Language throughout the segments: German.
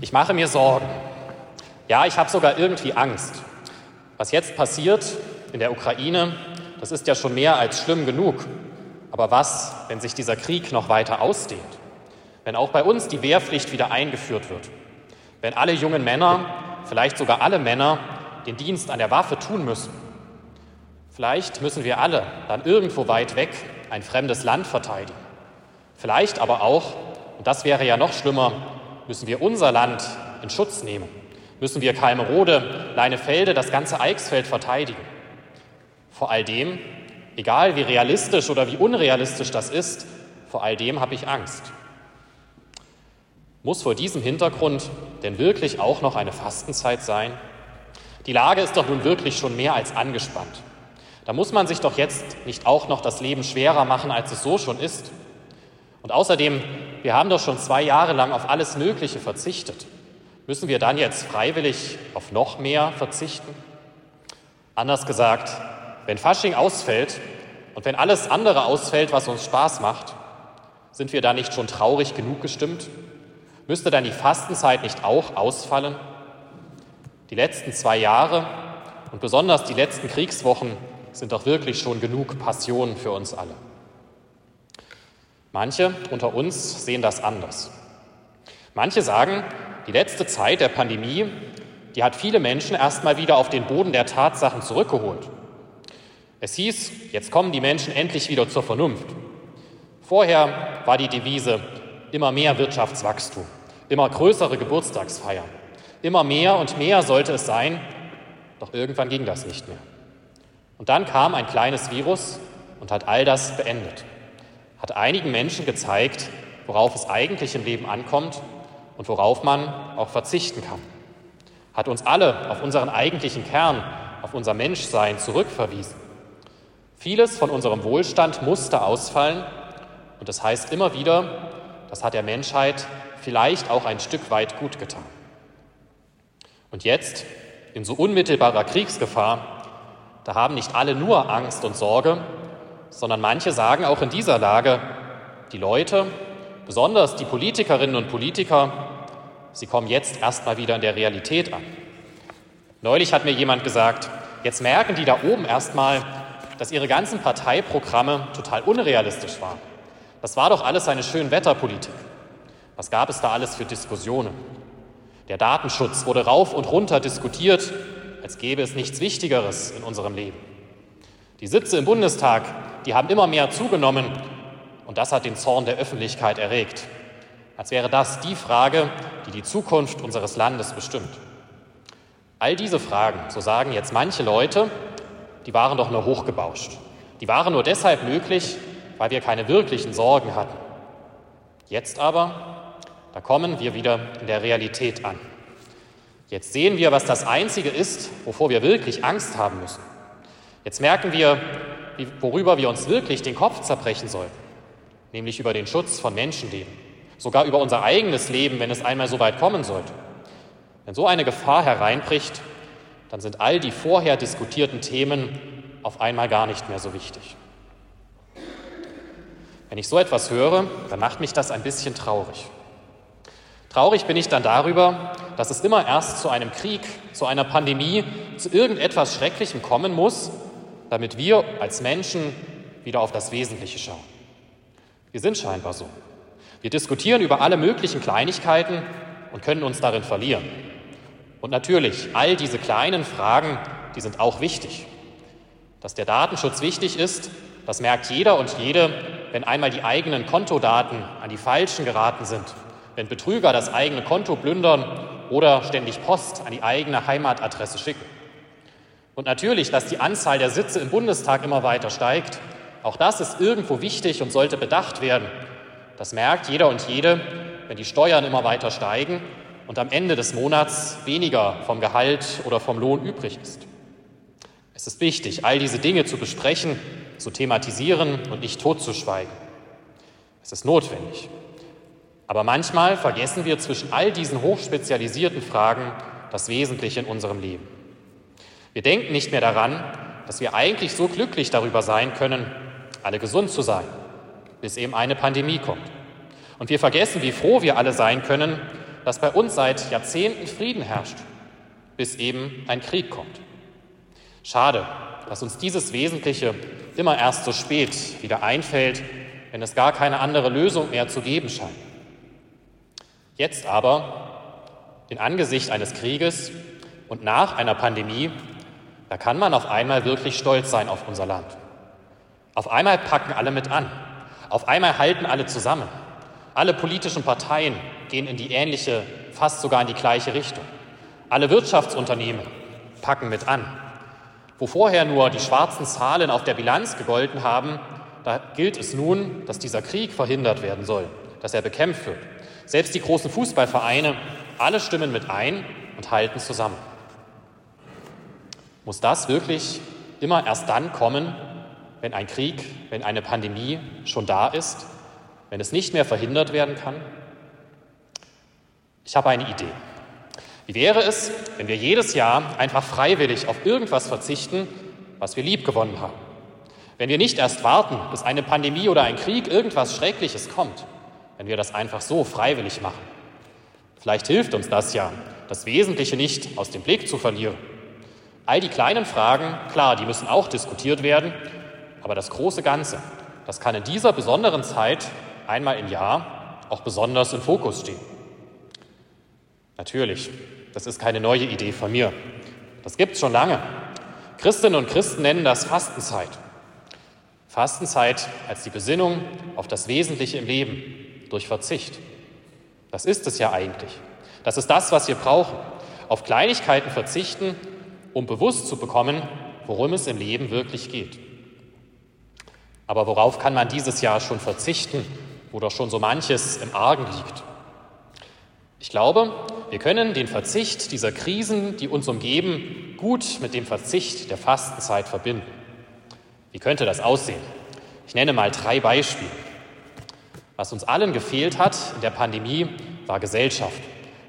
Ich mache mir Sorgen. Ja, ich habe sogar irgendwie Angst. Was jetzt passiert in der Ukraine, das ist ja schon mehr als schlimm genug. Aber was, wenn sich dieser Krieg noch weiter ausdehnt? Wenn auch bei uns die Wehrpflicht wieder eingeführt wird? Wenn alle jungen Männer, vielleicht sogar alle Männer, den Dienst an der Waffe tun müssen? Vielleicht müssen wir alle dann irgendwo weit weg ein fremdes Land verteidigen. Vielleicht aber auch, und das wäre ja noch schlimmer, müssen wir unser Land in Schutz nehmen. Müssen wir Kalmerode, Leinefelde, das ganze Eichsfeld verteidigen. Vor all dem, egal wie realistisch oder wie unrealistisch das ist, vor all dem habe ich Angst. Muss vor diesem Hintergrund denn wirklich auch noch eine Fastenzeit sein? Die Lage ist doch nun wirklich schon mehr als angespannt. Da muss man sich doch jetzt nicht auch noch das Leben schwerer machen, als es so schon ist. Und außerdem, wir haben doch schon zwei Jahre lang auf alles Mögliche verzichtet. Müssen wir dann jetzt freiwillig auf noch mehr verzichten? Anders gesagt, wenn Fasching ausfällt und wenn alles andere ausfällt, was uns Spaß macht, sind wir da nicht schon traurig genug gestimmt? Müsste dann die Fastenzeit nicht auch ausfallen? Die letzten zwei Jahre und besonders die letzten Kriegswochen sind doch wirklich schon genug Passion für uns alle. Manche unter uns sehen das anders. Manche sagen, die letzte Zeit der Pandemie, die hat viele Menschen erstmal wieder auf den Boden der Tatsachen zurückgeholt. Es hieß, jetzt kommen die Menschen endlich wieder zur Vernunft. Vorher war die Devise immer mehr Wirtschaftswachstum, immer größere Geburtstagsfeiern, immer mehr und mehr sollte es sein, doch irgendwann ging das nicht mehr. Und dann kam ein kleines Virus und hat all das beendet hat einigen Menschen gezeigt, worauf es eigentlich im Leben ankommt und worauf man auch verzichten kann. Hat uns alle auf unseren eigentlichen Kern, auf unser Menschsein zurückverwiesen. Vieles von unserem Wohlstand musste ausfallen und das heißt immer wieder, das hat der Menschheit vielleicht auch ein Stück weit gut getan. Und jetzt, in so unmittelbarer Kriegsgefahr, da haben nicht alle nur Angst und Sorge, sondern manche sagen auch in dieser Lage, die Leute, besonders die Politikerinnen und Politiker, sie kommen jetzt erstmal wieder in der Realität an. Neulich hat mir jemand gesagt, jetzt merken die da oben erstmal, dass ihre ganzen Parteiprogramme total unrealistisch waren. Das war doch alles eine Schönwetterpolitik. Was gab es da alles für Diskussionen? Der Datenschutz wurde rauf und runter diskutiert, als gäbe es nichts Wichtigeres in unserem Leben. Die Sitze im Bundestag, die haben immer mehr zugenommen und das hat den Zorn der Öffentlichkeit erregt. Als wäre das die Frage, die die Zukunft unseres Landes bestimmt. All diese Fragen, so sagen jetzt manche Leute, die waren doch nur hochgebauscht. Die waren nur deshalb möglich, weil wir keine wirklichen Sorgen hatten. Jetzt aber, da kommen wir wieder in der Realität an. Jetzt sehen wir, was das Einzige ist, wovor wir wirklich Angst haben müssen. Jetzt merken wir, worüber wir uns wirklich den Kopf zerbrechen sollten, nämlich über den Schutz von Menschenleben, sogar über unser eigenes Leben, wenn es einmal so weit kommen sollte. Wenn so eine Gefahr hereinbricht, dann sind all die vorher diskutierten Themen auf einmal gar nicht mehr so wichtig. Wenn ich so etwas höre, dann macht mich das ein bisschen traurig. Traurig bin ich dann darüber, dass es immer erst zu einem Krieg, zu einer Pandemie, zu irgendetwas Schrecklichem kommen muss, damit wir als Menschen wieder auf das Wesentliche schauen. Wir sind scheinbar so. Wir diskutieren über alle möglichen Kleinigkeiten und können uns darin verlieren. Und natürlich, all diese kleinen Fragen, die sind auch wichtig. Dass der Datenschutz wichtig ist, das merkt jeder und jede, wenn einmal die eigenen Kontodaten an die Falschen geraten sind, wenn Betrüger das eigene Konto plündern oder ständig Post an die eigene Heimatadresse schicken. Und natürlich, dass die Anzahl der Sitze im Bundestag immer weiter steigt, auch das ist irgendwo wichtig und sollte bedacht werden. Das merkt jeder und jede, wenn die Steuern immer weiter steigen und am Ende des Monats weniger vom Gehalt oder vom Lohn übrig ist. Es ist wichtig, all diese Dinge zu besprechen, zu thematisieren und nicht totzuschweigen. Es ist notwendig. Aber manchmal vergessen wir zwischen all diesen hochspezialisierten Fragen das Wesentliche in unserem Leben. Wir denken nicht mehr daran, dass wir eigentlich so glücklich darüber sein können, alle gesund zu sein, bis eben eine Pandemie kommt. Und wir vergessen, wie froh wir alle sein können, dass bei uns seit Jahrzehnten Frieden herrscht, bis eben ein Krieg kommt. Schade, dass uns dieses Wesentliche immer erst so spät wieder einfällt, wenn es gar keine andere Lösung mehr zu geben scheint. Jetzt aber, in Angesicht eines Krieges und nach einer Pandemie, da kann man auf einmal wirklich stolz sein auf unser Land. Auf einmal packen alle mit an. Auf einmal halten alle zusammen. Alle politischen Parteien gehen in die ähnliche, fast sogar in die gleiche Richtung. Alle Wirtschaftsunternehmen packen mit an. Wo vorher nur die schwarzen Zahlen auf der Bilanz gegolten haben, da gilt es nun, dass dieser Krieg verhindert werden soll, dass er bekämpft wird. Selbst die großen Fußballvereine, alle stimmen mit ein und halten zusammen. Muss das wirklich immer erst dann kommen, wenn ein Krieg, wenn eine Pandemie schon da ist, wenn es nicht mehr verhindert werden kann? Ich habe eine Idee. Wie wäre es, wenn wir jedes Jahr einfach freiwillig auf irgendwas verzichten, was wir lieb gewonnen haben? Wenn wir nicht erst warten, bis eine Pandemie oder ein Krieg irgendwas Schreckliches kommt, wenn wir das einfach so freiwillig machen. Vielleicht hilft uns das ja, das Wesentliche nicht aus dem Blick zu verlieren. All die kleinen Fragen, klar, die müssen auch diskutiert werden, aber das große Ganze, das kann in dieser besonderen Zeit einmal im Jahr auch besonders im Fokus stehen. Natürlich, das ist keine neue Idee von mir. Das gibt es schon lange. Christinnen und Christen nennen das Fastenzeit. Fastenzeit als die Besinnung auf das Wesentliche im Leben durch Verzicht. Das ist es ja eigentlich. Das ist das, was wir brauchen. Auf Kleinigkeiten verzichten, um bewusst zu bekommen, worum es im Leben wirklich geht. Aber worauf kann man dieses Jahr schon verzichten, wo doch schon so manches im Argen liegt? Ich glaube, wir können den Verzicht dieser Krisen, die uns umgeben, gut mit dem Verzicht der Fastenzeit verbinden. Wie könnte das aussehen? Ich nenne mal drei Beispiele. Was uns allen gefehlt hat in der Pandemie, war Gesellschaft,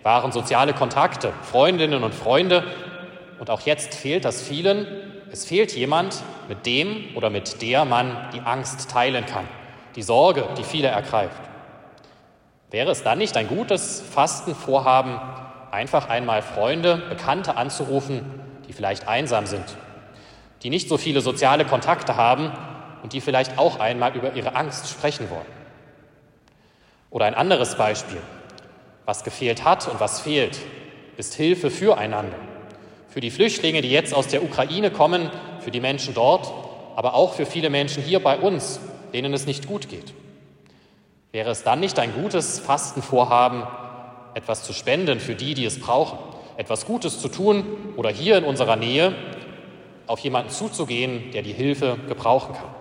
waren soziale Kontakte, Freundinnen und Freunde. Und auch jetzt fehlt das vielen. Es fehlt jemand, mit dem oder mit der man die Angst teilen kann, die Sorge, die viele ergreift. Wäre es dann nicht ein gutes Fastenvorhaben, einfach einmal Freunde, Bekannte anzurufen, die vielleicht einsam sind, die nicht so viele soziale Kontakte haben und die vielleicht auch einmal über ihre Angst sprechen wollen? Oder ein anderes Beispiel. Was gefehlt hat und was fehlt, ist Hilfe füreinander. Für die Flüchtlinge, die jetzt aus der Ukraine kommen, für die Menschen dort, aber auch für viele Menschen hier bei uns, denen es nicht gut geht. Wäre es dann nicht ein gutes Fastenvorhaben, etwas zu spenden für die, die es brauchen, etwas Gutes zu tun oder hier in unserer Nähe auf jemanden zuzugehen, der die Hilfe gebrauchen kann?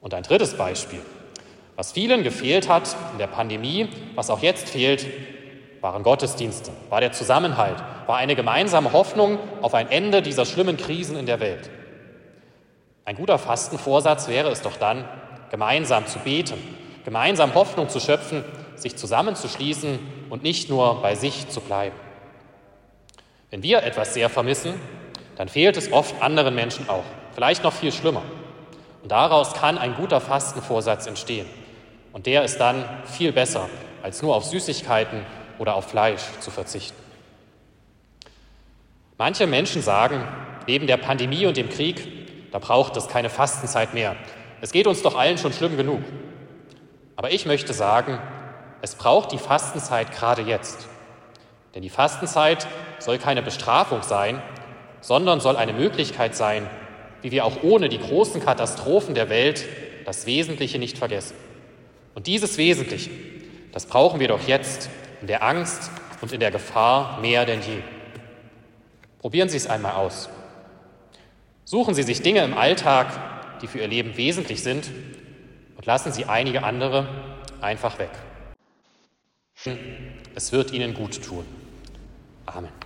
Und ein drittes Beispiel. Was vielen gefehlt hat in der Pandemie, was auch jetzt fehlt, waren Gottesdienste, war der Zusammenhalt, war eine gemeinsame Hoffnung auf ein Ende dieser schlimmen Krisen in der Welt. Ein guter Fastenvorsatz wäre es doch dann, gemeinsam zu beten, gemeinsam Hoffnung zu schöpfen, sich zusammenzuschließen und nicht nur bei sich zu bleiben. Wenn wir etwas sehr vermissen, dann fehlt es oft anderen Menschen auch, vielleicht noch viel schlimmer. Und daraus kann ein guter Fastenvorsatz entstehen. Und der ist dann viel besser, als nur auf Süßigkeiten oder auf Fleisch zu verzichten. Manche Menschen sagen, neben der Pandemie und dem Krieg, da braucht es keine Fastenzeit mehr. Es geht uns doch allen schon schlimm genug. Aber ich möchte sagen, es braucht die Fastenzeit gerade jetzt. Denn die Fastenzeit soll keine Bestrafung sein, sondern soll eine Möglichkeit sein, wie wir auch ohne die großen Katastrophen der Welt das Wesentliche nicht vergessen. Und dieses Wesentliche, das brauchen wir doch jetzt in der Angst und in der Gefahr mehr denn je. Probieren Sie es einmal aus. Suchen Sie sich Dinge im Alltag, die für Ihr Leben wesentlich sind und lassen Sie einige andere einfach weg. Es wird Ihnen gut tun. Amen.